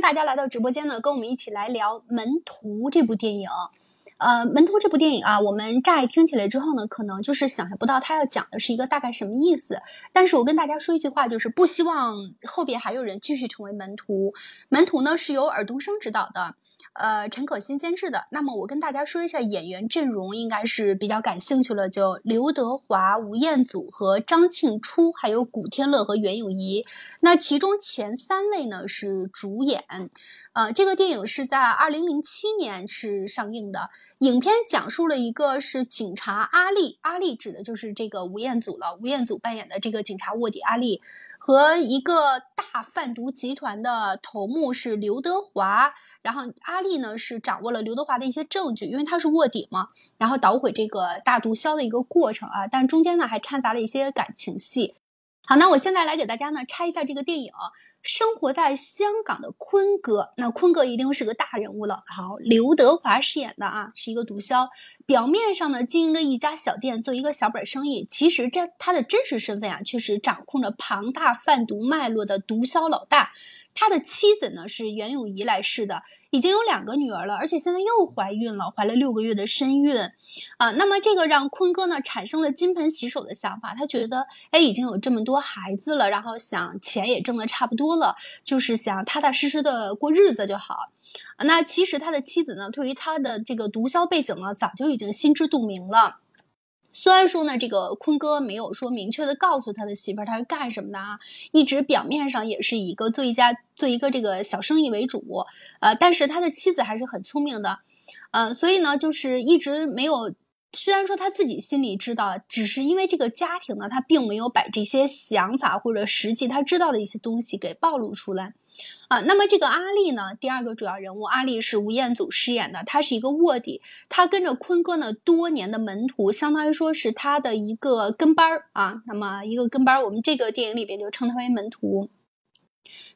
大家来到直播间呢，跟我们一起来聊《门徒》这部电影。呃，《门徒》这部电影啊，我们乍一听起来之后呢，可能就是想象不到它要讲的是一个大概什么意思。但是我跟大家说一句话，就是不希望后边还有人继续成为门徒。《门徒》呢是由尔冬升执导的。呃，陈可辛监制的。那么我跟大家说一下演员阵容，应该是比较感兴趣了。就刘德华、吴彦祖和张庆初，还有古天乐和袁咏仪。那其中前三位呢是主演。呃，这个电影是在二零零七年是上映的。影片讲述了一个是警察阿力，阿力指的就是这个吴彦祖了。吴彦祖扮演的这个警察卧底阿力，和一个大贩毒集团的头目是刘德华。然后阿丽呢是掌握了刘德华的一些证据，因为他是卧底嘛，然后捣毁这个大毒枭的一个过程啊，但中间呢还掺杂了一些感情戏。好，那我现在来给大家呢拆一下这个电影。生活在香港的坤哥，那坤哥一定是个大人物了。好，刘德华饰演的啊是一个毒枭，表面上呢经营着一家小店，做一个小本生意，其实这他的真实身份啊却是掌控着庞大贩毒脉络的毒枭老大。他的妻子呢是袁咏仪来世的。已经有两个女儿了，而且现在又怀孕了，怀了六个月的身孕，啊，那么这个让坤哥呢产生了金盆洗手的想法，他觉得，哎，已经有这么多孩子了，然后想钱也挣得差不多了，就是想踏踏实实的过日子就好。那其实他的妻子呢，对于他的这个毒枭背景呢，早就已经心知肚明了。虽然说呢，这个坤哥没有说明确的告诉他的媳妇儿他是干什么的啊，一直表面上也是一个做一家做一个这个小生意为主，呃，但是他的妻子还是很聪明的，呃，所以呢，就是一直没有。虽然说他自己心里知道，只是因为这个家庭呢，他并没有把这些想法或者实际他知道的一些东西给暴露出来。啊，那么这个阿丽呢？第二个主要人物阿丽是吴彦祖饰演的，他是一个卧底，他跟着坤哥呢多年的门徒，相当于说是他的一个跟班儿啊。那么一个跟班儿，我们这个电影里边就称他为门徒。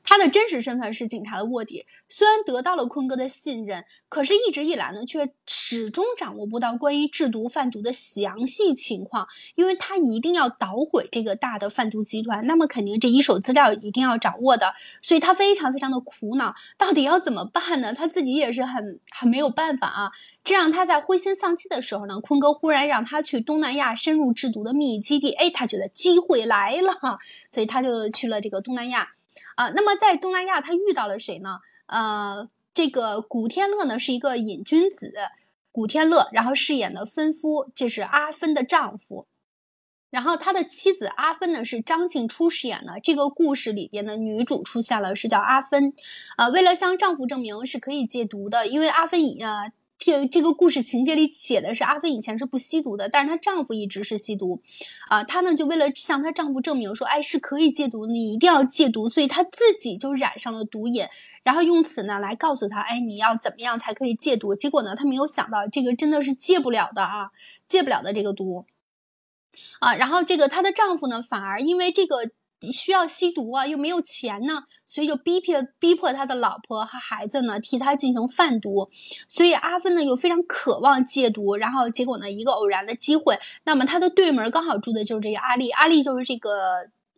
他的真实身份是警察的卧底，虽然得到了坤哥的信任，可是一直以来呢，却始终掌握不到关于制毒贩毒的详细情况，因为他一定要捣毁这个大的贩毒集团，那么肯定这一手资料一定要掌握的，所以他非常非常的苦恼，到底要怎么办呢？他自己也是很很没有办法啊。这样他在灰心丧气的时候呢，坤哥忽然让他去东南亚深入制毒的秘密基地，哎，他觉得机会来了，所以他就去了这个东南亚。啊，那么在东南亚，他遇到了谁呢？呃，这个古天乐呢是一个瘾君子，古天乐，然后饰演的芬夫，这是阿芬的丈夫，然后他的妻子阿芬呢是张静初饰演的。这个故事里边的女主出现了，是叫阿芬，啊，为了向丈夫证明是可以戒毒的，因为阿芬以啊。这个这个故事情节里写的是阿芬以前是不吸毒的，但是她丈夫一直是吸毒，啊，她呢就为了向她丈夫证明说，哎，是可以戒毒，你一定要戒毒，所以她自己就染上了毒瘾，然后用此呢来告诉他，哎，你要怎么样才可以戒毒？结果呢，她没有想到这个真的是戒不了的啊，戒不了的这个毒，啊，然后这个她的丈夫呢，反而因为这个。需要吸毒啊，又没有钱呢，所以就逼迫逼迫他的老婆和孩子呢替他进行贩毒。所以阿芬呢又非常渴望戒毒，然后结果呢一个偶然的机会，那么他的对门刚好住的就是这个阿丽，阿丽就是这个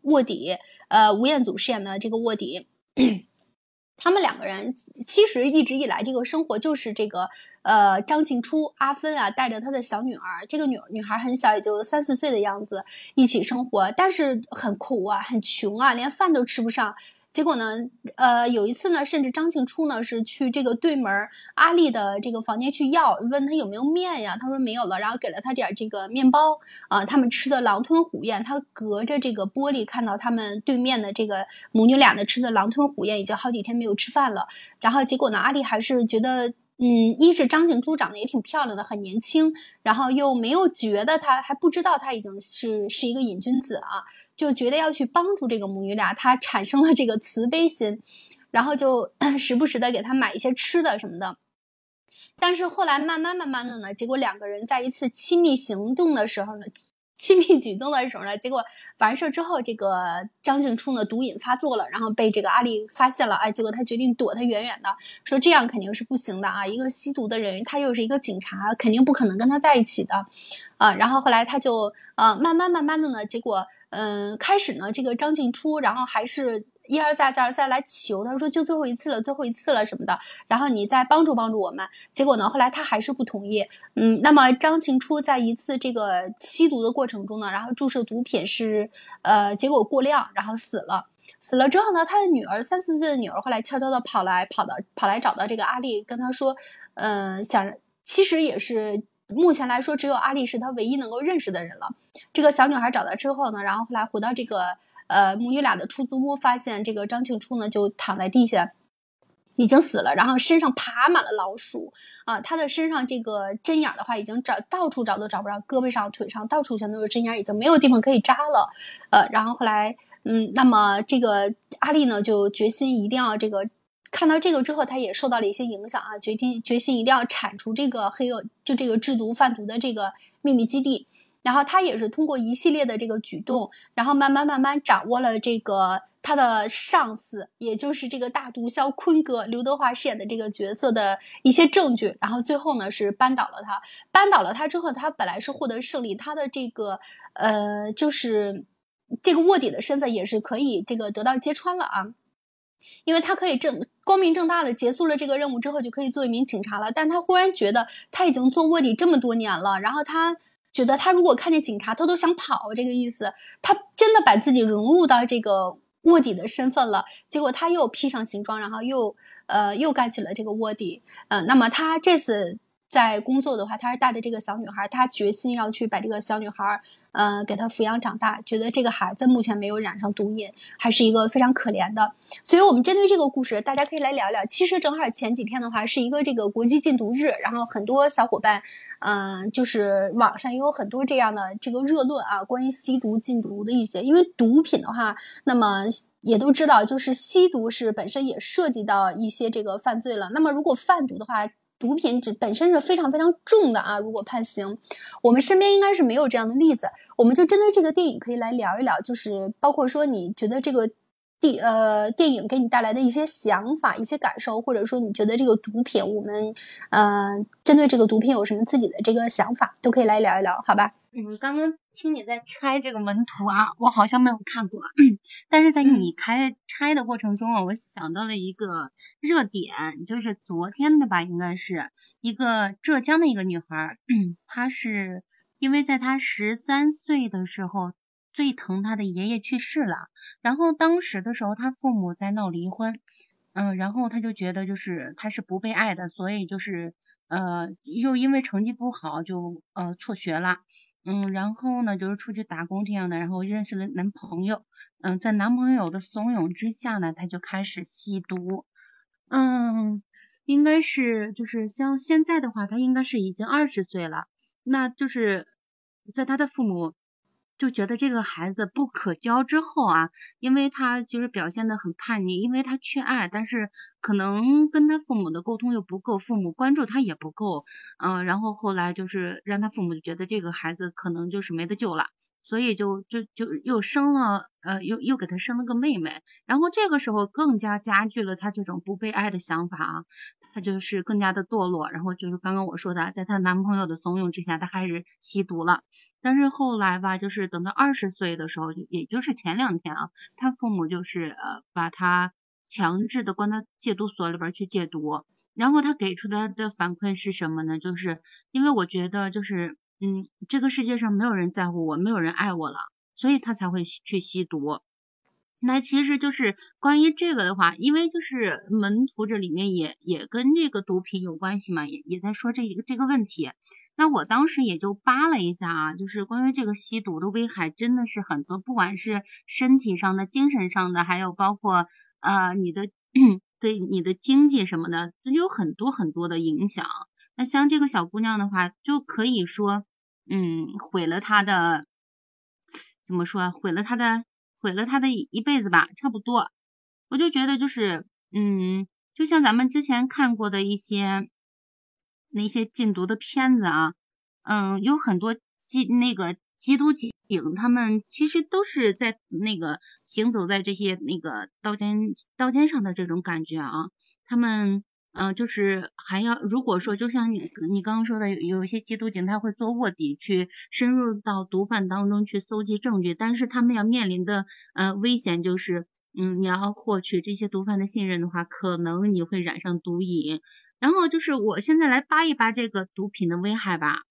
卧底，呃，吴彦祖饰演的这个卧底。他们两个人其实一直以来这个生活就是这个，呃，张静初、阿芬啊，带着他的小女儿，这个女女孩很小，也就三四岁的样子，一起生活，但是很苦啊，很穷啊，连饭都吃不上。结果呢，呃，有一次呢，甚至张庆初呢是去这个对门阿丽的这个房间去要，问他有没有面呀？他说没有了，然后给了他点这个面包啊。他们吃的狼吞虎咽，他隔着这个玻璃看到他们对面的这个母女俩呢吃的狼吞虎咽，已经好几天没有吃饭了。然后结果呢，阿丽还是觉得，嗯，一是张庆初长得也挺漂亮的，很年轻，然后又没有觉得他还不知道他已经是是一个瘾君子啊。就觉得要去帮助这个母女俩，他产生了这个慈悲心，然后就 时不时的给他买一些吃的什么的。但是后来慢慢慢慢的呢，结果两个人在一次亲密行动的时候呢，亲密举动的时候呢，结果完事儿之后，这个张静初呢毒瘾发作了，然后被这个阿丽发现了，哎，结果他决定躲他远远的，说这样肯定是不行的啊，一个吸毒的人，他又是一个警察，肯定不可能跟他在一起的，啊，然后后来他就呃慢慢慢慢的呢，结果。嗯，开始呢，这个张静初，然后还是一而再再而三来求他说就最后一次了，最后一次了什么的，然后你再帮助帮助我们。结果呢，后来他还是不同意。嗯，那么张静初在一次这个吸毒的过程中呢，然后注射毒品是呃结果过量，然后死了。死了之后呢，他的女儿三四岁的女儿后来悄悄的跑来跑到跑来找到这个阿丽，跟他说，嗯，想其实也是。目前来说，只有阿丽是他唯一能够认识的人了。这个小女孩找到之后呢，然后后来回到这个呃母女俩的出租屋，发现这个张庆初呢就躺在地下，已经死了，然后身上爬满了老鼠啊。他的身上这个针眼的话，已经找到处找都找不着，胳膊上、腿上到处全都是针眼，已经没有地方可以扎了。呃，然后后来，嗯，那么这个阿丽呢就决心一定要这个。看到这个之后，他也受到了一些影响啊，决定决心一定要铲除这个黑恶，就这个制毒贩毒的这个秘密基地。然后他也是通过一系列的这个举动，然后慢慢慢慢掌握了这个他的上司，也就是这个大毒枭坤哥刘德华饰演的这个角色的一些证据。然后最后呢是扳倒了他，扳倒了他之后，他本来是获得胜利，他的这个呃就是这个卧底的身份也是可以这个得到揭穿了啊。因为他可以正光明正大的结束了这个任务之后，就可以做一名警察了。但他忽然觉得他已经做卧底这么多年了，然后他觉得他如果看见警察，他都想跑。这个意思，他真的把自己融入到这个卧底的身份了。结果他又披上行装，然后又呃又干起了这个卧底。嗯，那么他这次。在工作的话，他是带着这个小女孩，他决心要去把这个小女孩，呃，给她抚养长大。觉得这个孩子目前没有染上毒瘾，还是一个非常可怜的。所以，我们针对这个故事，大家可以来聊聊。其实正好前几天的话，是一个这个国际禁毒日，然后很多小伙伴，嗯，就是网上也有很多这样的这个热论啊，关于吸毒禁毒的一些。因为毒品的话，那么也都知道，就是吸毒是本身也涉及到一些这个犯罪了。那么如果贩毒的话，毒品只本身是非常非常重的啊！如果判刑，我们身边应该是没有这样的例子。我们就针对这个电影可以来聊一聊，就是包括说你觉得这个电呃电影给你带来的一些想法、一些感受，或者说你觉得这个毒品，我们呃针对这个毒品有什么自己的这个想法，都可以来聊一聊，好吧？嗯，刚刚。听你在拆这个门徒啊，我好像没有看过，但是在你开拆的过程中啊，我想到了一个热点，就是昨天的吧，应该是一个浙江的一个女孩，她是因为在她十三岁的时候最疼她的爷爷去世了，然后当时的时候她父母在闹离婚，嗯，然后她就觉得就是她是不被爱的，所以就是呃又因为成绩不好就呃辍学了。嗯，然后呢，就是出去打工这样的，然后认识了男朋友，嗯，在男朋友的怂恿之下呢，他就开始吸毒，嗯，应该是就是像现在的话，他应该是已经二十岁了，那就是在他的父母。就觉得这个孩子不可教之后啊，因为他就是表现的很叛逆，因为他缺爱，但是可能跟他父母的沟通又不够，父母关注他也不够，嗯，然后后来就是让他父母就觉得这个孩子可能就是没得救了。所以就就就又生了，呃，又又给他生了个妹妹，然后这个时候更加加剧了他这种不被爱的想法啊，他就是更加的堕落，然后就是刚刚我说的，在她男朋友的怂恿之下，她开始吸毒了，但是后来吧，就是等到二十岁的时候，也就是前两天啊，他父母就是呃把他强制的关到戒毒所里边去戒毒，然后他给出的的反馈是什么呢？就是因为我觉得就是。嗯，这个世界上没有人在乎我，没有人爱我了，所以他才会去吸毒。那其实就是关于这个的话，因为就是门徒这里面也也跟这个毒品有关系嘛，也也在说这一个这个问题。那我当时也就扒了一下啊，就是关于这个吸毒的危害真的是很多，不管是身体上的、精神上的，还有包括呃你的 对你的经济什么的，就有很多很多的影响。那像这个小姑娘的话，就可以说，嗯，毁了她的，怎么说？毁了她的，毁了她的一辈子吧，差不多。我就觉得就是，嗯，就像咱们之前看过的一些那些禁毒的片子啊，嗯，有很多缉那个缉毒警，他们其实都是在那个行走在这些那个刀尖刀尖上的这种感觉啊，他们。嗯，就是还要，如果说就像你你刚刚说的，有有一些缉毒警，他会做卧底，去深入到毒贩当中去搜集证据，但是他们要面临的呃危险就是，嗯，你要获取这些毒贩的信任的话，可能你会染上毒瘾。然后就是我现在来扒一扒这个毒品的危害吧。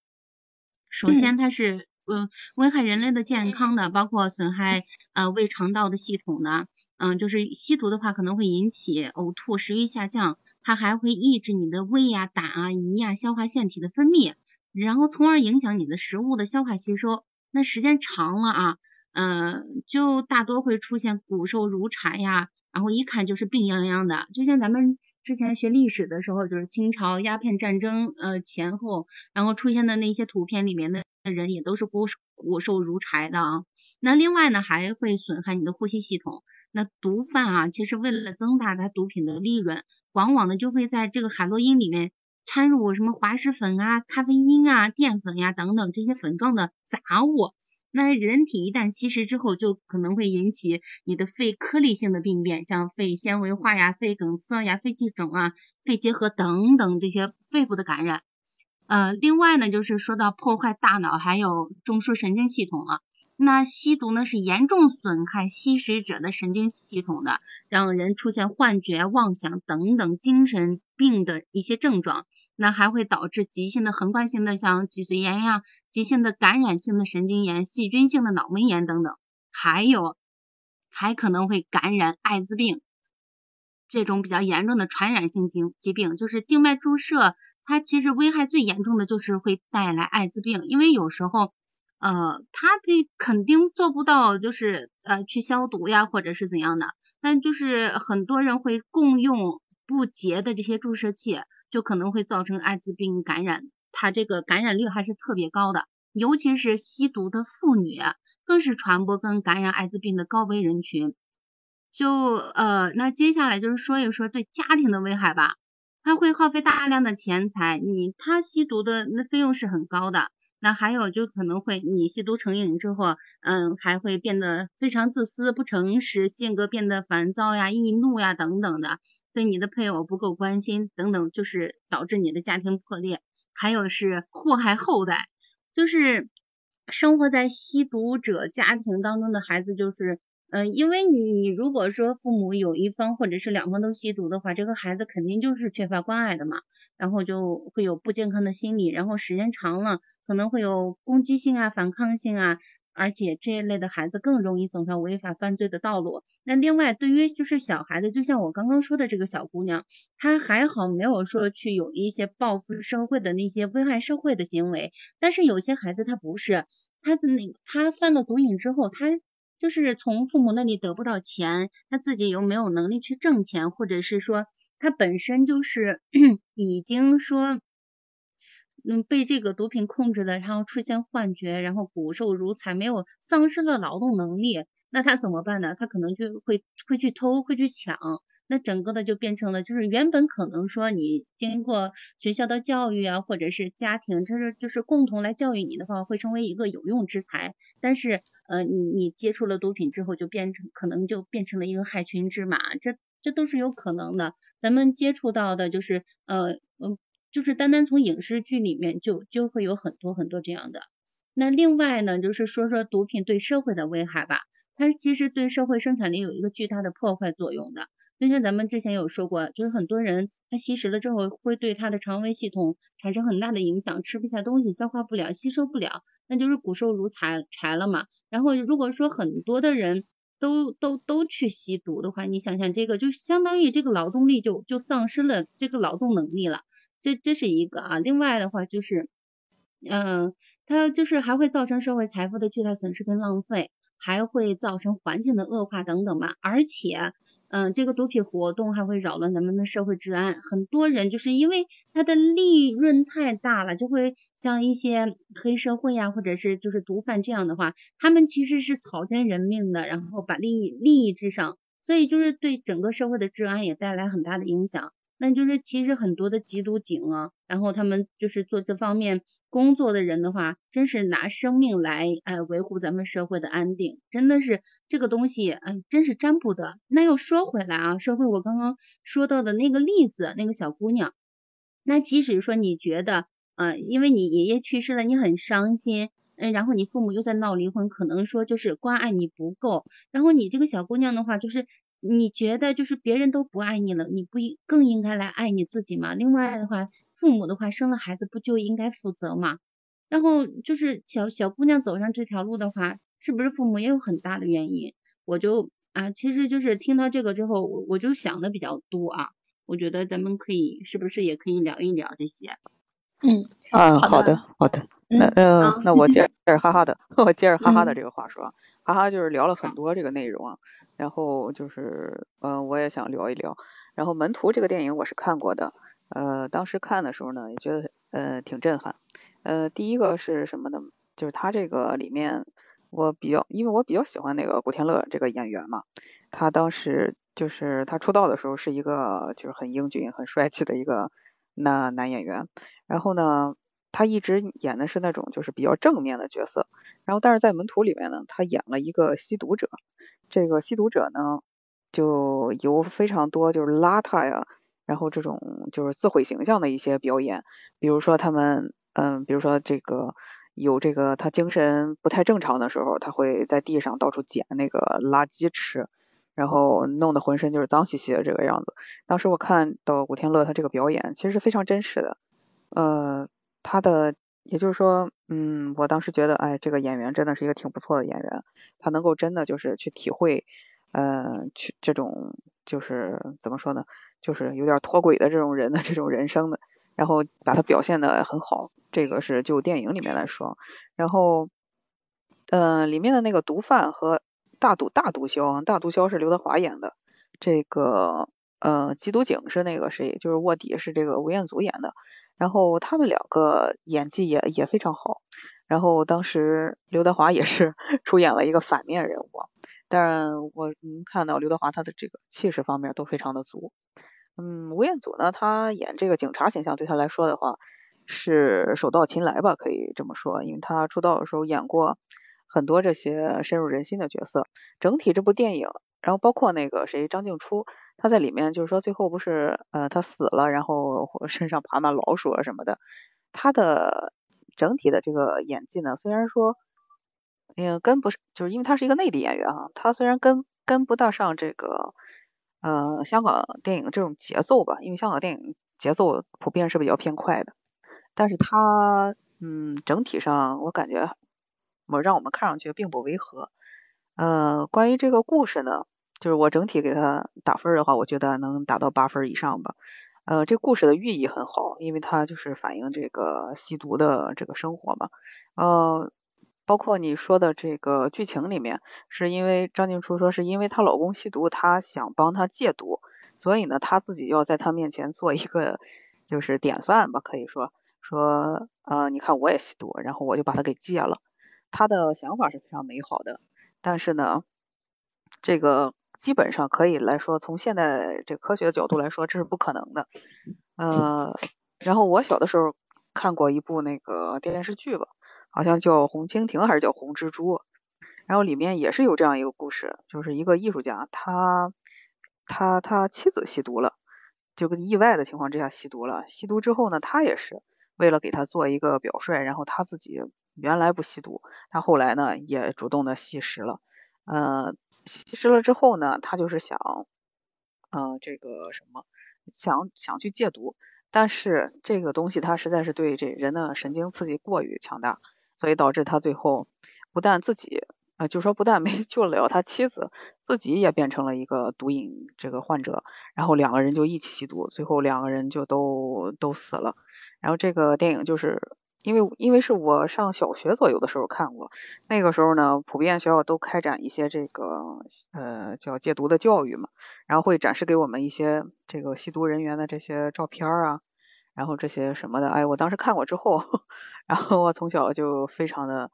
首先，它是嗯危害人类的健康的，包括损害呃胃肠道的系统的。嗯，就是吸毒的话，可能会引起呕吐、食欲下降，它还会抑制你的胃呀、胆啊、胰呀、消化腺体的分泌，然后从而影响你的食物的消化吸收。那时间长了啊。嗯，就大多会出现骨瘦如柴呀，然后一看就是病殃殃的。就像咱们之前学历史的时候，就是清朝鸦片战争呃前后，然后出现的那些图片里面的人也都是骨骨瘦如柴的啊。那另外呢，还会损害你的呼吸系统。那毒贩啊，其实为了增大他毒品的利润，往往呢就会在这个海洛因里面掺入什么滑石粉啊、咖啡因啊、淀粉呀等等这些粉状的杂物。那人体一旦吸食之后，就可能会引起你的肺颗粒性的病变，像肺纤维化呀、肺梗塞呀、肺气肿啊、肺结核等等这些肺部的感染。呃，另外呢，就是说到破坏大脑还有中枢神经系统了。那吸毒呢，是严重损害吸食者的神经系统的，让人出现幻觉、妄想等等精神病的一些症状。那还会导致急性的横贯性的像脊髓炎呀。急性的感染性的神经炎、细菌性的脑膜炎等等，还有还可能会感染艾滋病这种比较严重的传染性疾疾病。就是静脉注射，它其实危害最严重的就是会带来艾滋病，因为有时候呃，它这肯定做不到，就是呃去消毒呀，或者是怎样的，但就是很多人会共用不洁的这些注射器，就可能会造成艾滋病感染。它这个感染率还是特别高的，尤其是吸毒的妇女，更是传播跟感染艾滋病的高危人群。就呃，那接下来就是说一说对家庭的危害吧。它会耗费大量的钱财，你他吸毒的那费用是很高的。那还有就可能会你吸毒成瘾之后，嗯，还会变得非常自私、不诚实，性格变得烦躁呀、易怒呀等等的，对你的配偶不够关心等等，就是导致你的家庭破裂。还有是祸害后代，就是生活在吸毒者家庭当中的孩子，就是嗯，因为你你如果说父母有一方或者是两方都吸毒的话，这个孩子肯定就是缺乏关爱的嘛，然后就会有不健康的心理，然后时间长了可能会有攻击性啊、反抗性啊。而且这一类的孩子更容易走上违法犯罪的道路。那另外，对于就是小孩子，就像我刚刚说的这个小姑娘，她还好没有说去有一些报复社会的那些危害社会的行为。但是有些孩子他不是，他的那他犯了毒瘾之后，他就是从父母那里得不到钱，他自己又没有能力去挣钱，或者是说他本身就是 已经说。嗯，被这个毒品控制了，然后出现幻觉，然后骨瘦如柴，没有丧失了劳动能力，那他怎么办呢？他可能就会会去偷，会去抢，那整个的就变成了，就是原本可能说你经过学校的教育啊，或者是家庭，就是就是共同来教育你的话，会成为一个有用之才。但是呃，你你接触了毒品之后，就变成可能就变成了一个害群之马，这这都是有可能的。咱们接触到的就是呃嗯。就是单单从影视剧里面就就会有很多很多这样的。那另外呢，就是说说毒品对社会的危害吧。它其实对社会生产力有一个巨大的破坏作用的。就像咱们之前有说过，就是很多人他吸食了之后会对他的肠胃系统产生很大的影响，吃不下东西，消化不了，吸收不了，那就是骨瘦如柴柴了嘛。然后如果说很多的人都都都去吸毒的话，你想想这个就相当于这个劳动力就就丧失了这个劳动能力了。这这是一个啊，另外的话就是，嗯，它就是还会造成社会财富的巨大损失跟浪费，还会造成环境的恶化等等吧。而且，嗯，这个毒品活动还会扰乱咱们的社会治安。很多人就是因为它的利润太大了，就会像一些黑社会呀，或者是就是毒贩这样的话，他们其实是草菅人命的，然后把利益利益至上，所以就是对整个社会的治安也带来很大的影响。那就是其实很多的缉毒警啊，然后他们就是做这方面工作的人的话，真是拿生命来哎维护咱们社会的安定，真的是这个东西，嗯，真是沾不得。那又说回来啊，说回我刚刚说到的那个例子，那个小姑娘，那即使说你觉得，呃，因为你爷爷去世了，你很伤心，嗯，然后你父母又在闹离婚，可能说就是关爱你不够，然后你这个小姑娘的话，就是。你觉得就是别人都不爱你了，你不应更应该来爱你自己吗？另外的话，父母的话生了孩子不就应该负责吗？然后就是小小姑娘走上这条路的话，是不是父母也有很大的原因？我就啊，其实就是听到这个之后，我我就想的比较多啊。我觉得咱们可以是不是也可以聊一聊这些？嗯啊，好的，好的，那呃，那 我接着哈哈的，我接着哈哈的这个话说，哈哈就是聊了很多这个内容啊，然后就是嗯，我也想聊一聊，然后门徒这个电影我是看过的，呃，当时看的时候呢，也觉得呃挺震撼，呃，第一个是什么呢？就是他这个里面我比较，因为我比较喜欢那个古天乐这个演员嘛，他当时就是他出道的时候是一个就是很英俊、很帅气的一个男男演员。然后呢，他一直演的是那种就是比较正面的角色。然后，但是在《门徒》里面呢，他演了一个吸毒者。这个吸毒者呢，就有非常多就是邋遢呀，然后这种就是自毁形象的一些表演。比如说他们，嗯，比如说这个有这个他精神不太正常的时候，他会在地上到处捡那个垃圾吃，然后弄得浑身就是脏兮兮的这个样子。当时我看到古天乐他这个表演，其实是非常真实的。呃，他的，也就是说，嗯，我当时觉得，哎，这个演员真的是一个挺不错的演员，他能够真的就是去体会，呃，去这种就是怎么说呢，就是有点脱轨的这种人的这种人生的，然后把他表现的很好，这个是就电影里面来说，然后，呃，里面的那个毒贩和大毒大毒枭，大毒枭是刘德华演的，这个，呃，缉毒警是那个谁，就是卧底是这个吴彦祖演的。然后他们两个演技也也非常好，然后当时刘德华也是 出演了一个反面人物，但我能看到刘德华他的这个气势方面都非常的足。嗯，吴彦祖呢，他演这个警察形象对他来说的话是手到擒来吧，可以这么说，因为他出道的时候演过很多这些深入人心的角色。整体这部电影，然后包括那个谁张静初。他在里面就是说，最后不是呃他死了，然后身上爬满老鼠啊什么的。他的整体的这个演技呢，虽然说嗯跟不上，就是因为他是一个内地演员哈，他虽然跟跟不大上这个呃香港电影这种节奏吧，因为香港电影节奏普遍是比较偏快的，但是它嗯整体上我感觉我让我们看上去并不违和。呃，关于这个故事呢。就是我整体给它打分的话，我觉得能达到八分以上吧。呃，这故事的寓意很好，因为它就是反映这个吸毒的这个生活嘛。呃，包括你说的这个剧情里面，是因为张静初说是因为她老公吸毒，她想帮他戒毒，所以呢，她自己要在他面前做一个就是典范吧，可以说说呃，你看我也吸毒，然后我就把他给戒了。她的想法是非常美好的，但是呢，这个。基本上可以来说，从现在这科学的角度来说，这是不可能的。呃，然后我小的时候看过一部那个电视剧吧，好像叫《红蜻蜓》还是叫《红蜘蛛》，然后里面也是有这样一个故事，就是一个艺术家，他他他妻子吸毒了，就跟意外的情况之下吸毒了。吸毒之后呢，他也是为了给他做一个表率，然后他自己原来不吸毒，他后来呢也主动的吸食了，呃。吸食了之后呢，他就是想，嗯，这个什么，想想去戒毒，但是这个东西它实在是对这人的神经刺激过于强大，所以导致他最后不但自己，啊，就说不但没 救了他妻子，自己也变成了一个毒瘾这个患者，然后两个人就一起吸毒，最后两个人就都都死了，然后这个电影就是。因为因为是我上小学左右的时候看过，那个时候呢，普遍学校都开展一些这个呃叫戒毒的教育嘛，然后会展示给我们一些这个吸毒人员的这些照片啊，然后这些什么的，哎，我当时看过之后，然后我从小就非常的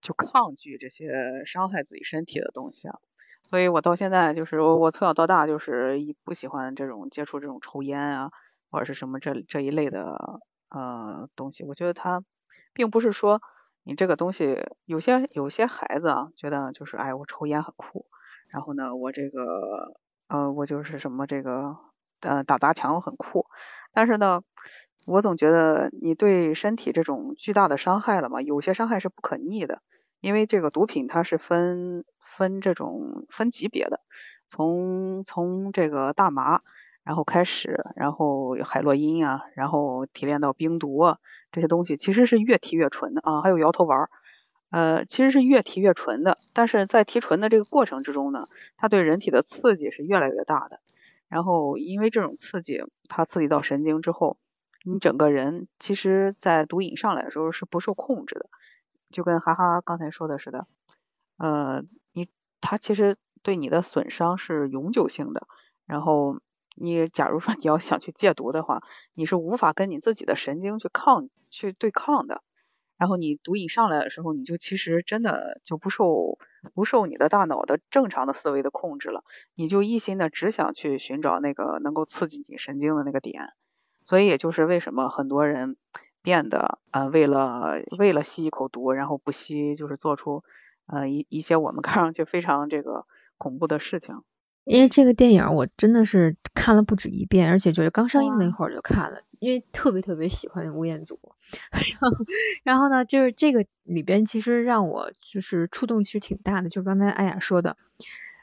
就抗拒这些伤害自己身体的东西啊，所以我到现在就是我从小到大就是一不喜欢这种接触这种抽烟啊或者是什么这这一类的。呃，东西，我觉得他并不是说你这个东西，有些有些孩子啊，觉得就是哎，我抽烟很酷，然后呢，我这个呃，我就是什么这个呃打砸抢很酷，但是呢，我总觉得你对身体这种巨大的伤害了嘛，有些伤害是不可逆的，因为这个毒品它是分分这种分级别的，从从这个大麻，然后开始，然后海洛因啊，然后提炼到冰毒啊，这些东西其实是越提越纯的啊，还有摇头丸，呃，其实是越提越纯的。但是在提纯的这个过程之中呢，它对人体的刺激是越来越大的。然后因为这种刺激，它刺激到神经之后，你整个人其实，在毒瘾上来的时候是不受控制的，就跟哈哈刚才说的似的，呃，你它其实对你的损伤是永久性的。然后你假如说你要想去戒毒的话，你是无法跟你自己的神经去抗去对抗的。然后你毒瘾上来的时候，你就其实真的就不受不受你的大脑的正常的思维的控制了，你就一心的只想去寻找那个能够刺激你神经的那个点，所以也就是为什么很多人变得呃为了为了吸一口毒，然后不吸，就是做出呃一一些我们看上去非常这个恐怖的事情。因为这个电影我真的是看了不止一遍，而且就是刚上映那会儿就看了，因为特别特别喜欢吴彦祖。然后，然后呢，就是这个里边其实让我就是触动其实挺大的，就刚才艾雅说的，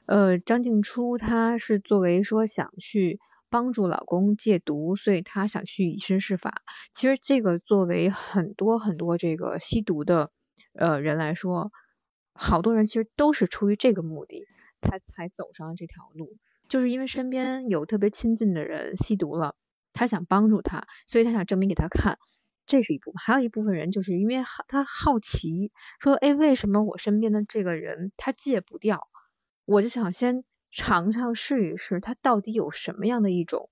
呃，张静初她是作为说想去帮助老公戒毒，所以她想去以身试法。其实这个作为很多很多这个吸毒的呃人来说，好多人其实都是出于这个目的。他才走上了这条路，就是因为身边有特别亲近的人吸毒了，他想帮助他，所以他想证明给他看，这是一部分。还有一部分人就是因为好他好奇，说，哎，为什么我身边的这个人他戒不掉？我就想先尝尝试一试，他到底有什么样的一种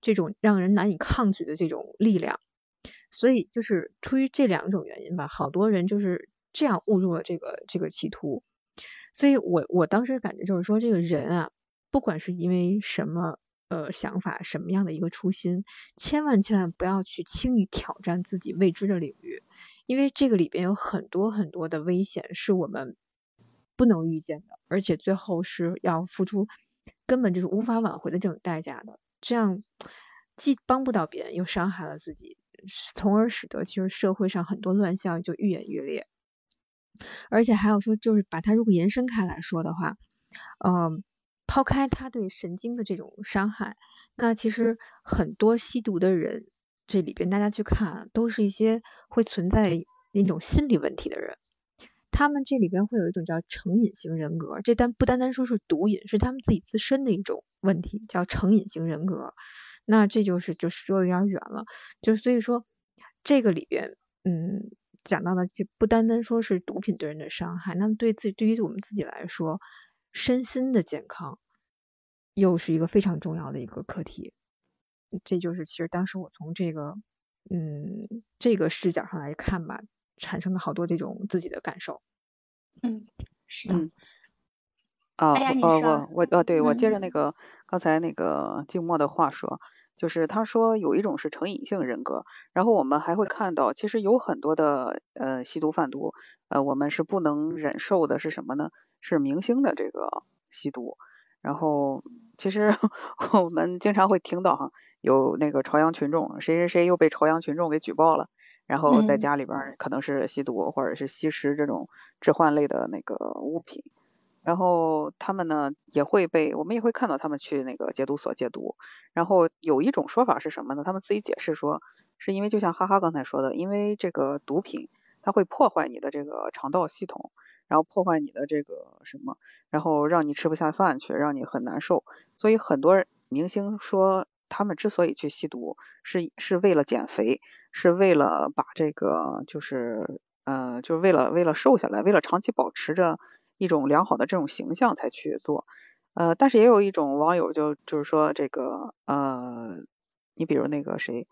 这种让人难以抗拒的这种力量。所以就是出于这两种原因吧，好多人就是这样误入了这个这个歧途。所以，我我当时感觉就是说，这个人啊，不管是因为什么呃想法，什么样的一个初心，千万千万不要去轻易挑战自己未知的领域，因为这个里边有很多很多的危险是我们不能预见的，而且最后是要付出根本就是无法挽回的这种代价的。这样既帮不到别人，又伤害了自己，从而使得其实社会上很多乱象就愈演愈烈。而且还有说，就是把它如果延伸开来说的话，嗯，抛开它对神经的这种伤害，那其实很多吸毒的人，这里边大家去看，都是一些会存在那种心理问题的人，他们这里边会有一种叫成瘾型人格，这单不单单说是毒瘾，是他们自己自身的一种问题，叫成瘾型人格。那这就是就是说的有点远了，就所以说这个里边，嗯。讲到的就不单单说是毒品对人的伤害，那么对自己对于我们自己来说，身心的健康又是一个非常重要的一个课题。这就是其实当时我从这个嗯这个视角上来看吧，产生了好多这种自己的感受。嗯，是的。啊，我我我呃，对我接着那个刚才那个静默的话说。就是他说有一种是成瘾性人格，然后我们还会看到，其实有很多的呃吸毒贩毒，呃我们是不能忍受的是什么呢？是明星的这个吸毒，然后其实 我们经常会听到哈，有那个朝阳群众，谁谁谁又被朝阳群众给举报了，然后在家里边可能是吸毒或者是吸食这种致幻类的那个物品。然后他们呢也会被，我们也会看到他们去那个戒毒所戒毒。然后有一种说法是什么呢？他们自己解释说，是因为就像哈哈刚才说的，因为这个毒品它会破坏你的这个肠道系统，然后破坏你的这个什么，然后让你吃不下饭去，让你很难受。所以很多明星说，他们之所以去吸毒，是是为了减肥，是为了把这个就是呃，就是为了为了瘦下来，为了长期保持着。一种良好的这种形象才去做，呃，但是也有一种网友就就是说这个呃，你比如那个谁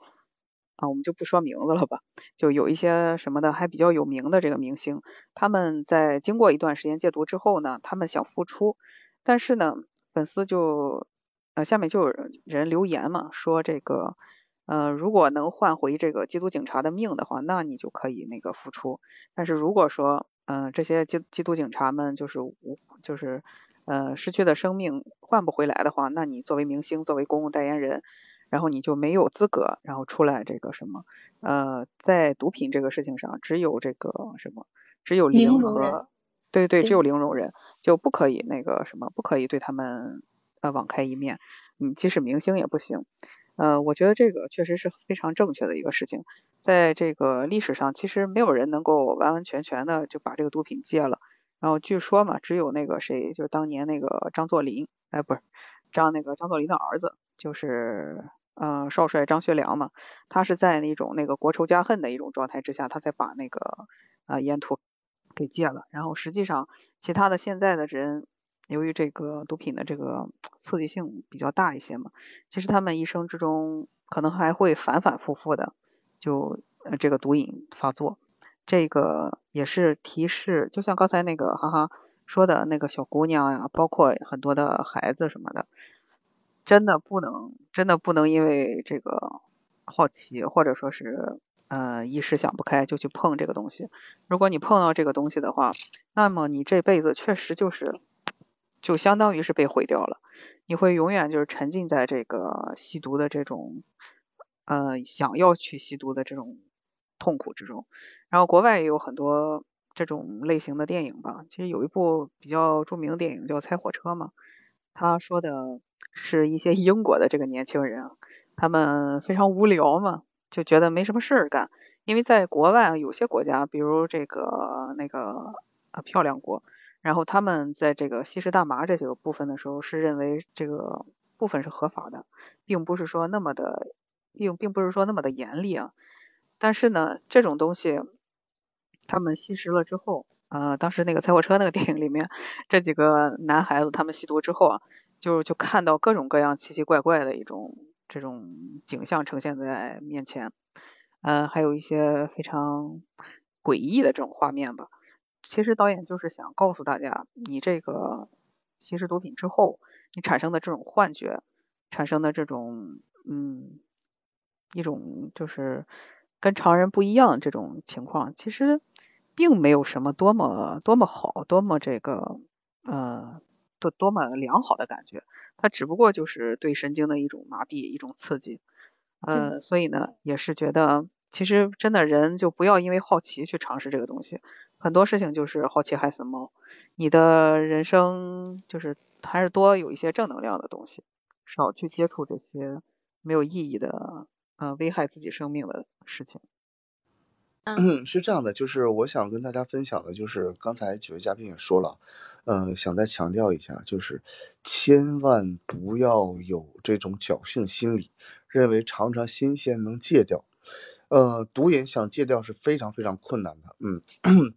啊，我们就不说名字了吧，就有一些什么的还比较有名的这个明星，他们在经过一段时间戒毒之后呢，他们想复出，但是呢，粉丝就呃下面就有人留言嘛，说这个呃如果能换回这个缉毒警察的命的话，那你就可以那个复出，但是如果说嗯，这些缉缉毒警察们就是无，就是呃失去的生命换不回来的话，那你作为明星，作为公共代言人，然后你就没有资格，然后出来这个什么呃，在毒品这个事情上，只有这个什么，只有零和对对，只有零容忍，就不可以那个什么，不可以对他们呃网开一面，嗯，即使明星也不行。呃，我觉得这个确实是非常正确的一个事情。在这个历史上，其实没有人能够完完全全的就把这个毒品戒了。然后据说嘛，只有那个谁，就是当年那个张作霖，哎，不是张那个张作霖的儿子，就是呃少帅张学良嘛，他是在那种那个国仇家恨的一种状态之下，他才把那个呃烟土给戒了。然后实际上，其他的现在的人。由于这个毒品的这个刺激性比较大一些嘛，其实他们一生之中可能还会反反复复的就呃这个毒瘾发作，这个也是提示，就像刚才那个哈哈说的那个小姑娘呀，包括很多的孩子什么的，真的不能真的不能因为这个好奇或者说是呃一时想不开就去碰这个东西。如果你碰到这个东西的话，那么你这辈子确实就是。就相当于是被毁掉了，你会永远就是沉浸在这个吸毒的这种，呃，想要去吸毒的这种痛苦之中。然后国外也有很多这种类型的电影吧，其实有一部比较著名的电影叫《猜火车》嘛，他说的是一些 英国的这个年轻人，他们非常无聊嘛，就觉得没什么事儿干，因为在国外有些国家，比如这个那个啊漂亮国。然后他们在这个吸食大麻这几个部分的时候，是认为这个部分是合法的，并不是说那么的，并并不是说那么的严厉啊。但是呢，这种东西他们吸食了之后，呃，当时那个猜火车那个 电影里面，这几个男孩子他们吸毒之后啊，就就看到各种各样奇奇怪怪的一种这种景象呈现在面前，呃，还有一些非常诡异的这种画面吧。其实导演就是想告诉大家，你这个吸食毒品之后，你产生的这种幻觉，产生的这种嗯一种就是跟常人不一样这种情况，其实并没有什么多么多么好，多么这个呃多多么良好的感觉，它只不过就是对神经的一种麻痹，一种刺激，呃，所以呢，也是觉得其实真的人就不要因为好奇去尝试这个东西。很多事情就是好奇害死猫，你的人生就是还是多有一些正能量的东西，少去接触这些没有意义的，呃，危害自己生命的事情。嗯，是这样的，就是我想跟大家分享的，就是刚才几位嘉宾也说了，呃，想再强调一下，就是千万不要有这种侥幸心理，认为尝尝新鲜能戒掉。呃，毒瘾想戒掉是非常非常困难的，嗯。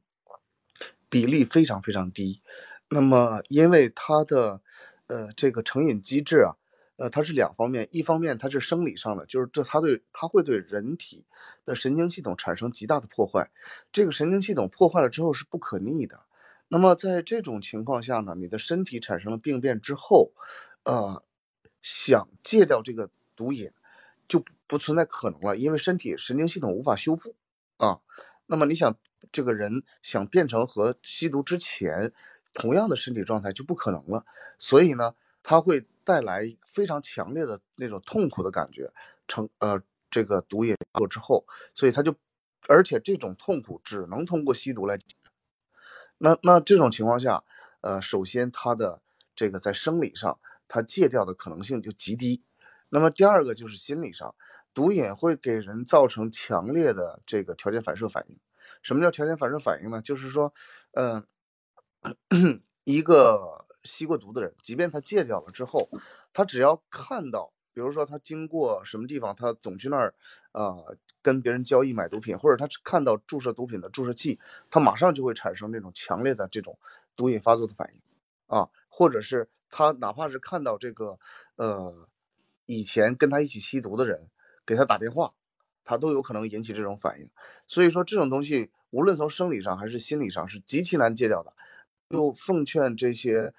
比例非常非常低，那么因为它的呃这个成瘾机制啊，呃它是两方面，一方面它是生理上的，就是这它对它会对人体的神经系统产生极大的破坏，这个神经系统破坏了之后是不可逆的，那么在这种情况下呢，你的身体产生了病变之后，呃想戒掉这个毒瘾就不存在可能了，因为身体神经系统无法修复啊，那么你想。这个人想变成和吸毒之前同样的身体状态就不可能了，所以呢，他会带来非常强烈的那种痛苦的感觉。成呃，这个毒瘾过之后，所以他就，而且这种痛苦只能通过吸毒来。那那这种情况下，呃，首先他的这个在生理上他戒掉的可能性就极低。那么第二个就是心理上，毒瘾会给人造成强烈的这个条件反射反应。什么叫条件反射反应呢？就是说，嗯，一个吸过毒的人，即便他戒掉了之后，他只要看到，比如说他经过什么地方，他总去那儿，呃，跟别人交易买毒品，或者他看到注射毒品的注射器，他马上就会产生这种强烈的这种毒瘾发作的反应，啊，或者是他哪怕是看到这个，呃，以前跟他一起吸毒的人给他打电话。他都有可能引起这种反应，所以说这种东西无论从生理上还是心理上是极其难戒掉的。就奉劝这些，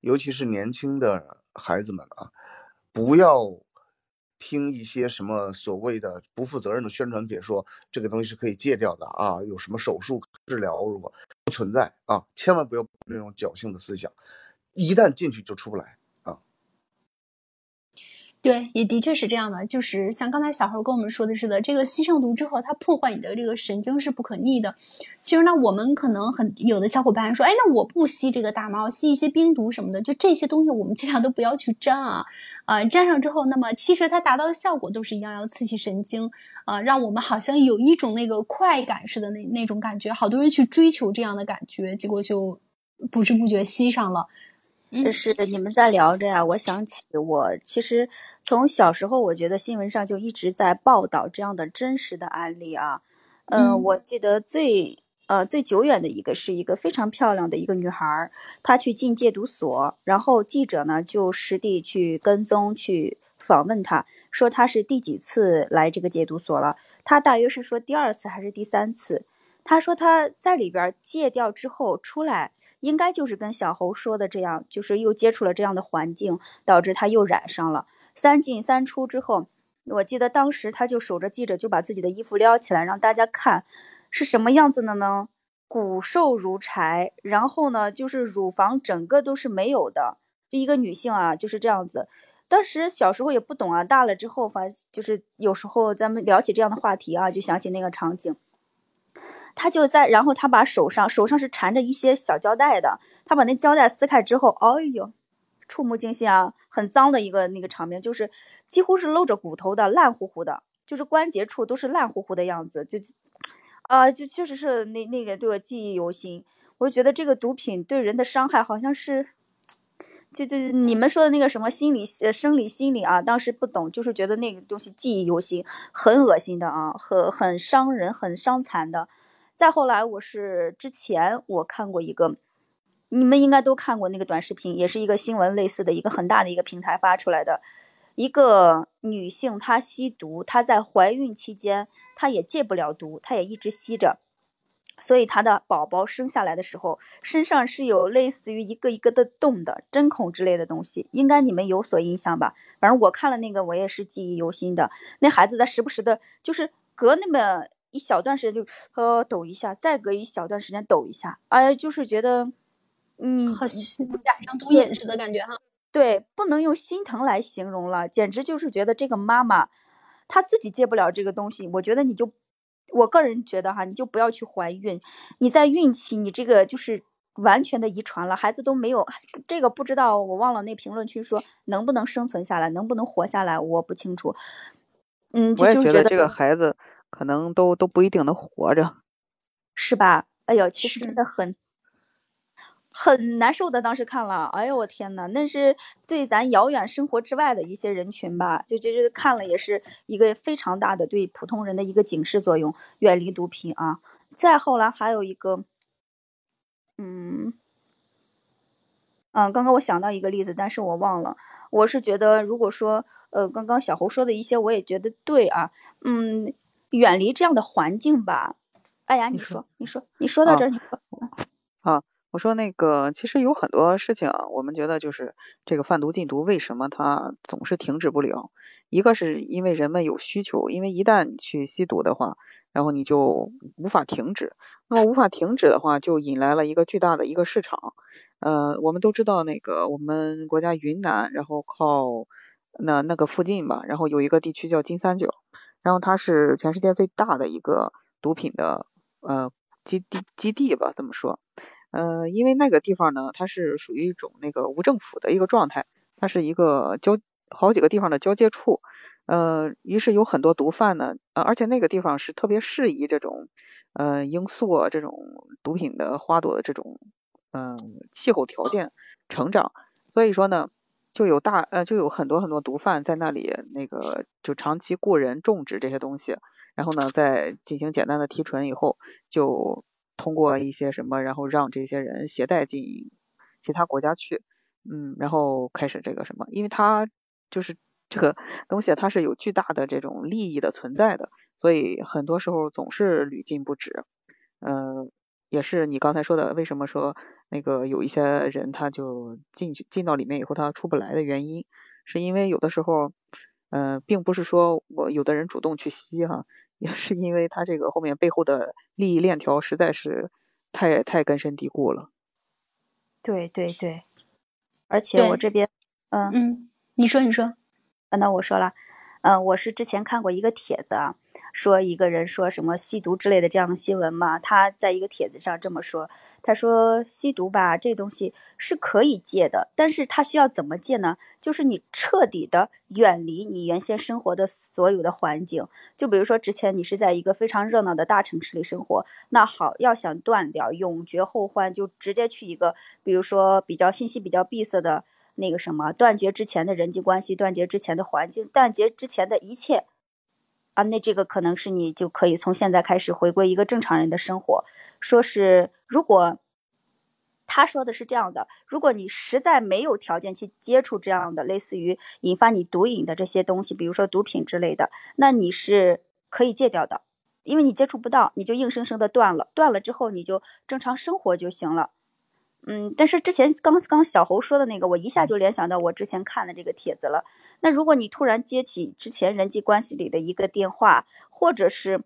尤其是年轻的孩子们啊，不要听一些什么所谓的不负责任的宣传品，说这个东西是可以戒掉的啊，有什么手术治疗，如果不存在啊，千万不要那种侥幸的思想，一旦进去就出不来。对，也的确是这样的。就是像刚才小猴跟我们说的似的，这个吸上毒之后，它破坏你的这个神经是不可逆的。其实呢，我们可能很有的小伙伴说，哎，那我不吸这个大麻，吸一些冰毒什么的，就这些东西我们尽量都不要去沾啊。啊，沾上之后，那么其实它达到的效果都是一样，要刺激神经啊，让我们好像有一种那个快感似的那那种感觉。好多人去追求这样的感觉，结果就不知不觉吸上了。就是你们在聊着呀，我想起我其实从小时候，我觉得新闻上就一直在报道这样的真实的案例啊。嗯，我记得最呃最久远的一个是一个非常漂亮的一个女孩，她去进戒毒所，然后记者呢就实地去跟踪去访问她，说她是第几次来这个戒毒所了？她大约是说第二次还是第三次？她说她在里边戒掉之后出来。应该就是跟小侯说的这样，就是又接触了这样的环境，导致他又染上了。三进三出之后，我记得当时他就守着记者，就把自己的衣服撩起来让大家看，是什么样子的呢？骨瘦如柴，然后呢，就是乳房整个都是没有的。就一个女性啊，就是这样子。当时小时候也不懂啊，大了之后，反就是有时候咱们聊起这样的话题啊，就想起那个场景。他就在，然后他把手上手上是缠着一些小胶带的，他把那胶带撕开之后，哎呦，触目惊心啊，很脏的一个那个场面，就是几乎是露着骨头的，烂乎乎的，就是关节处都是烂乎乎的样子，就，啊，就确实是那那个对我记忆犹新。我就觉得这个毒品对人的伤害好像是，就就你们说的那个什么心理呃生理心理啊，当时不懂，就是觉得那个东西记忆犹新，很恶心的啊，很很伤人，很伤残的。再后来，我是之前我看过一个，你们应该都看过那个短视频，也是一个新闻类似的一个很大的一个平台发出来的，一个女性她吸毒，她在怀孕期间她也戒不了毒，她也一直吸着，所以她的宝宝生下来的时候身上是有类似于一个一个的洞的针孔之类的东西，应该你们有所印象吧？反正我看了那个，我也是记忆犹新的。那孩子在时不时的，就是隔那么。一小段时间就呃抖一下，再隔一小段时间抖一下，哎，就是觉得，嗯，好像染上毒瘾似的感觉哈。对，不能用心疼来形容了，简直就是觉得这个妈妈，她自己戒不了这个东西。我觉得你就，我个人觉得哈，你就不要去怀孕。你在孕期，你这个就是完全的遗传了，孩子都没有这个不知道，我忘了那评论区说能不能生存下来，能不能活下来，我不清楚。嗯，我也觉得这个孩子。可能都都不一定能活着，是吧？哎呦，其实真的很很难受的。当时看了，哎呦我天呐，那是对咱遥远生活之外的一些人群吧，就就是看了也是一个非常大的对普通人的一个警示作用，远离毒品啊。再后来还有一个，嗯嗯，刚刚我想到一个例子，但是我忘了。我是觉得，如果说呃，刚刚小侯说的一些，我也觉得对啊，嗯。远离这样的环境吧，哎呀，你说，你说，你说到这儿，你说，啊，我说那个，其实有很多事情，我们觉得就是这个贩毒禁毒，为什么它总是停止不了？一个是因为人们有需求，因为一旦去吸毒的话，然后你就无法停止，那么无法停止的话，就引来了一个巨大的一个市场。呃，我们都知道那个我们国家云南，然后靠那那个附近吧，然后有一个地区叫金三角。然后它是全世界最大的一个毒品的呃基地基地吧，这么说，呃，因为那个地方呢，它是属于一种那个无政府的一个状态，它是一个交好几个地方的交界处，呃，于是有很多毒贩呢，呃，而且那个地方是特别适宜这种呃罂粟啊这种毒品的花朵的这种嗯气候条件成长，所以说呢。就有大呃，就有很多很多毒贩在那里，那个就长期雇人种植这些东西，然后呢，再进行简单的提纯以后，就通过一些什么，然后让这些人携带进其他国家去，嗯，然后开始这个什么，因为它就是这个东西，它是有巨大的这种利益的存在的，所以很多时候总是屡禁不止，嗯。也是你刚才说的，为什么说那个有一些人他就进去进到里面以后他出不来的原因，是因为有的时候，嗯，并不是说我有的人主动去吸哈，也是因为他这个后面背后的利益链条实在是太太根深蒂固了。对对对，而且我这边，嗯嗯，你说你说。那我说了，嗯，我是之前看过一个帖子啊。说一个人说什么吸毒之类的这样的新闻嘛？他在一个帖子上这么说，他说吸毒吧，这东西是可以戒的，但是他需要怎么戒呢？就是你彻底的远离你原先生活的所有的环境。就比如说之前你是在一个非常热闹的大城市里生活，那好，要想断掉，永绝后患，就直接去一个，比如说比较信息比较闭塞的那个什么，断绝之前的人际关系，断绝之前的环境，断绝之前的一切。啊，那这个可能是你就可以从现在开始回归一个正常人的生活。说是如果他说的是这样的，如果你实在没有条件去接触这样的类似于引发你毒瘾的这些东西，比如说毒品之类的，那你是可以戒掉的，因为你接触不到，你就硬生生的断了，断了之后你就正常生活就行了。嗯，但是之前刚刚小侯说的那个，我一下就联想到我之前看的这个帖子了。那如果你突然接起之前人际关系里的一个电话，或者是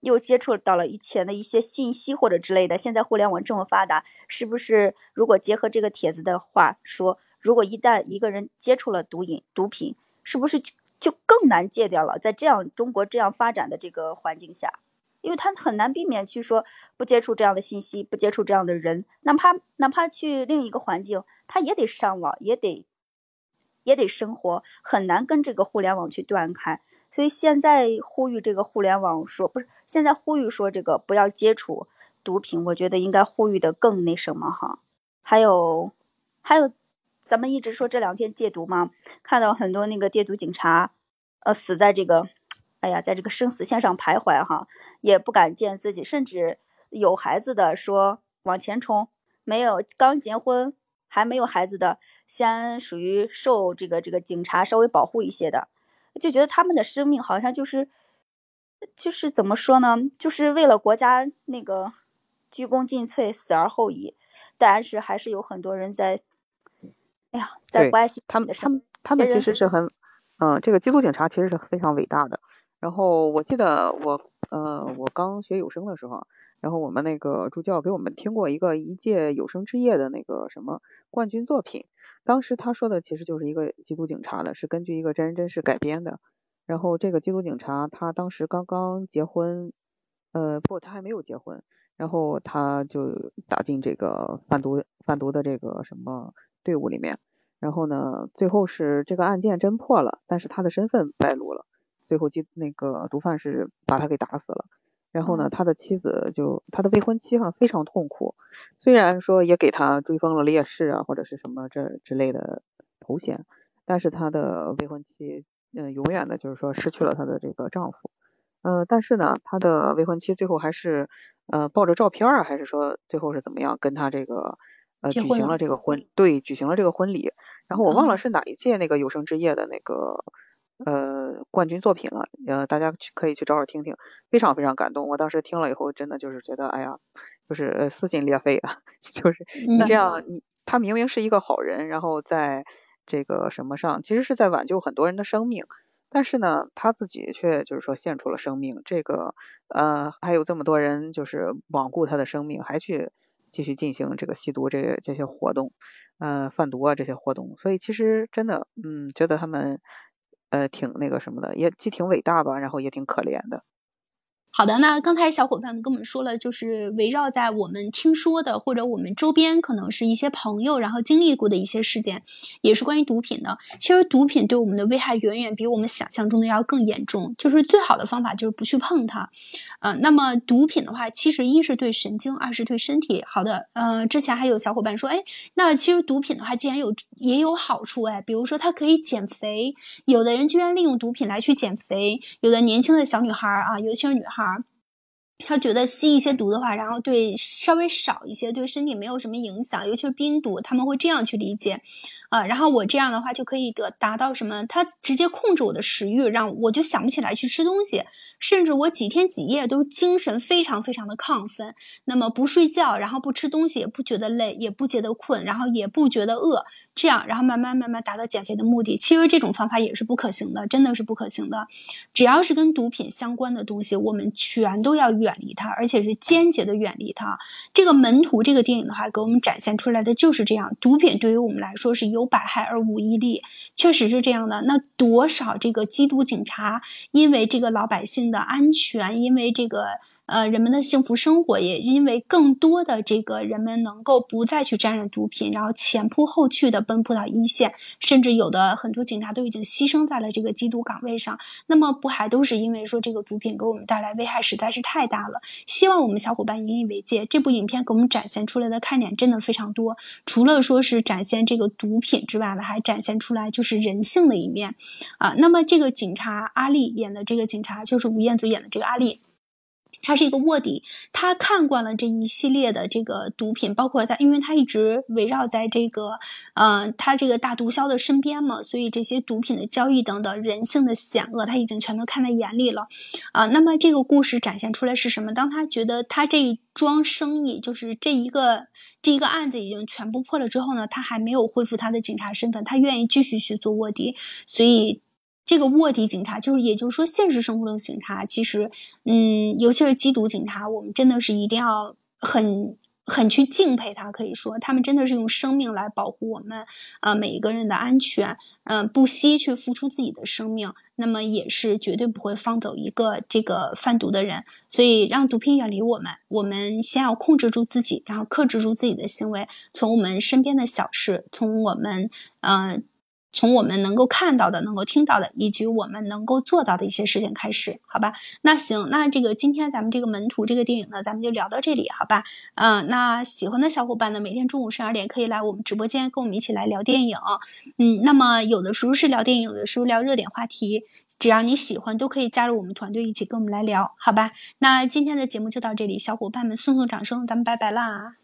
又接触到了以前的一些信息或者之类的，现在互联网这么发达，是不是如果结合这个帖子的话说，如果一旦一个人接触了毒瘾、毒品，是不是就就更难戒掉了？在这样中国这样发展的这个环境下？因为他很难避免去说不接触这样的信息，不接触这样的人，哪怕哪怕去另一个环境，他也得上网，也得也得生活，很难跟这个互联网去断开。所以现在呼吁这个互联网说，不是现在呼吁说这个不要接触毒品，我觉得应该呼吁的更那什么哈。还有还有，咱们一直说这两天戒毒嘛，看到很多那个戒毒警察，呃，死在这个。哎呀，在这个生死线上徘徊哈，也不敢见自己，甚至有孩子的说往前冲，没有刚结婚还没有孩子的，先属于受这个这个警察稍微保护一些的，就觉得他们的生命好像就是就是怎么说呢，就是为了国家那个鞠躬尽瘁，死而后已。但是还是有很多人在，哎呀，在不爱惜他们的他们他们其实是很，嗯，这个缉毒警察其实是非常伟大的。然后我记得我呃我刚学有声的时候，然后我们那个助教给我们听过一个一届有声之夜的那个什么冠军作品，当时他说的其实就是一个缉毒警察的，是根据一个真人真事改编的。然后这个缉毒警察他当时刚刚结婚，呃不他还没有结婚，然后他就打进这个贩毒贩毒的这个什么队伍里面，然后呢最后是这个案件侦破了，但是他的身份败露了。最后，缉那个毒贩是把他给打死了，然后呢，他的妻子就他的未婚妻哈非常痛苦，虽然说也给他追封了烈士啊或者是什么这之类的头衔，但是他的未婚妻嗯永远的就是说失去了他的这个丈夫，呃，但是呢，他的未婚妻最后还是呃抱着照片啊，还是说最后是怎么样跟他这个呃举行了这个婚对举行了这个婚礼，然后我忘了是哪一届那个有生之夜的那个。呃，冠军作品了，呃，大家去可以去找找听听，非常非常感动。我当时听了以后，真的就是觉得，哎呀，就是撕心裂肺啊！就是你这样，你他明明是一个好人，然后在这个什么上，其实是在挽救很多人的生命，但是呢，他自己却就是说献出了生命。这个呃，还有这么多人就是罔顾他的生命，还去继续进行这个吸毒这这些活动，呃，贩毒啊这些活动。所以其实真的，嗯，觉得他们。呃，挺那个什么的，也既挺伟大吧，然后也挺可怜的。好的，那刚才小伙伴们跟我们说了，就是围绕在我们听说的或者我们周边可能是一些朋友然后经历过的一些事件，也是关于毒品的。其实毒品对我们的危害远远比我们想象中的要更严重，就是最好的方法就是不去碰它。呃，那么毒品的话，其实一是对神经，二是对身体。好的，呃，之前还有小伙伴说，哎，那其实毒品的话，既然有也有好处，哎，比如说它可以减肥，有的人居然利用毒品来去减肥，有的年轻的小女孩啊，尤其是女孩。她觉得吸一些毒的话，然后对稍微少一些，对身体没有什么影响，尤其是冰毒，他们会这样去理解，啊，然后我这样的话就可以得达到什么？他直接控制我的食欲，让我就想不起来去吃东西，甚至我几天几夜都精神非常非常的亢奋，那么不睡觉，然后不吃东西，也不觉得累，也不觉得困，然后也不觉得饿。这样，然后慢慢慢慢达到减肥的目的。其实这种方法也是不可行的，真的是不可行的。只要是跟毒品相关的东西，我们全都要远离它，而且是坚决的远离它。这个《门徒》这个电影的话，给我们展现出来的就是这样。毒品对于我们来说是有百害而无一利，确实是这样的。那多少这个缉毒警察，因为这个老百姓的安全，因为这个。呃，人们的幸福生活也因为更多的这个人们能够不再去沾染毒品，然后前仆后继的奔赴到一线，甚至有的很多警察都已经牺牲在了这个缉毒岗位上。那么不还都是因为说这个毒品给我们带来危害实在是太大了？希望我们小伙伴引以为戒。这部影片给我们展现出来的看点真的非常多，除了说是展现这个毒品之外呢，还展现出来就是人性的一面啊。那么这个警察阿丽演的这个警察就是吴彦祖演的这个阿丽。他是一个卧底，他看惯了这一系列的这个毒品，包括他，因为他一直围绕在这个，呃，他这个大毒枭的身边嘛，所以这些毒品的交易等等，人性的险恶，他已经全都看在眼里了，啊，那么这个故事展现出来是什么？当他觉得他这一桩生意，就是这一个这一个案子已经全部破了之后呢，他还没有恢复他的警察身份，他愿意继续去做卧底，所以。这个卧底警察，就是也就是说，现实生活中的警察，其实，嗯，尤其是缉毒警察，我们真的是一定要很很去敬佩他。可以说，他们真的是用生命来保护我们，呃，每一个人的安全，嗯，不惜去付出自己的生命，那么也是绝对不会放走一个这个贩毒的人。所以，让毒品远离我们，我们先要控制住自己，然后克制住自己的行为，从我们身边的小事，从我们，嗯。从我们能够看到的、能够听到的，以及我们能够做到的一些事情开始，好吧？那行，那这个今天咱们这个门徒这个电影呢，咱们就聊到这里，好吧？嗯，那喜欢的小伙伴呢，每天中午十二点可以来我们直播间跟我们一起来聊电影。嗯，那么有的时候是聊电影，有的时候聊热点话题，只要你喜欢，都可以加入我们团队一起跟我们来聊，好吧？那今天的节目就到这里，小伙伴们送送掌声，咱们拜拜啦！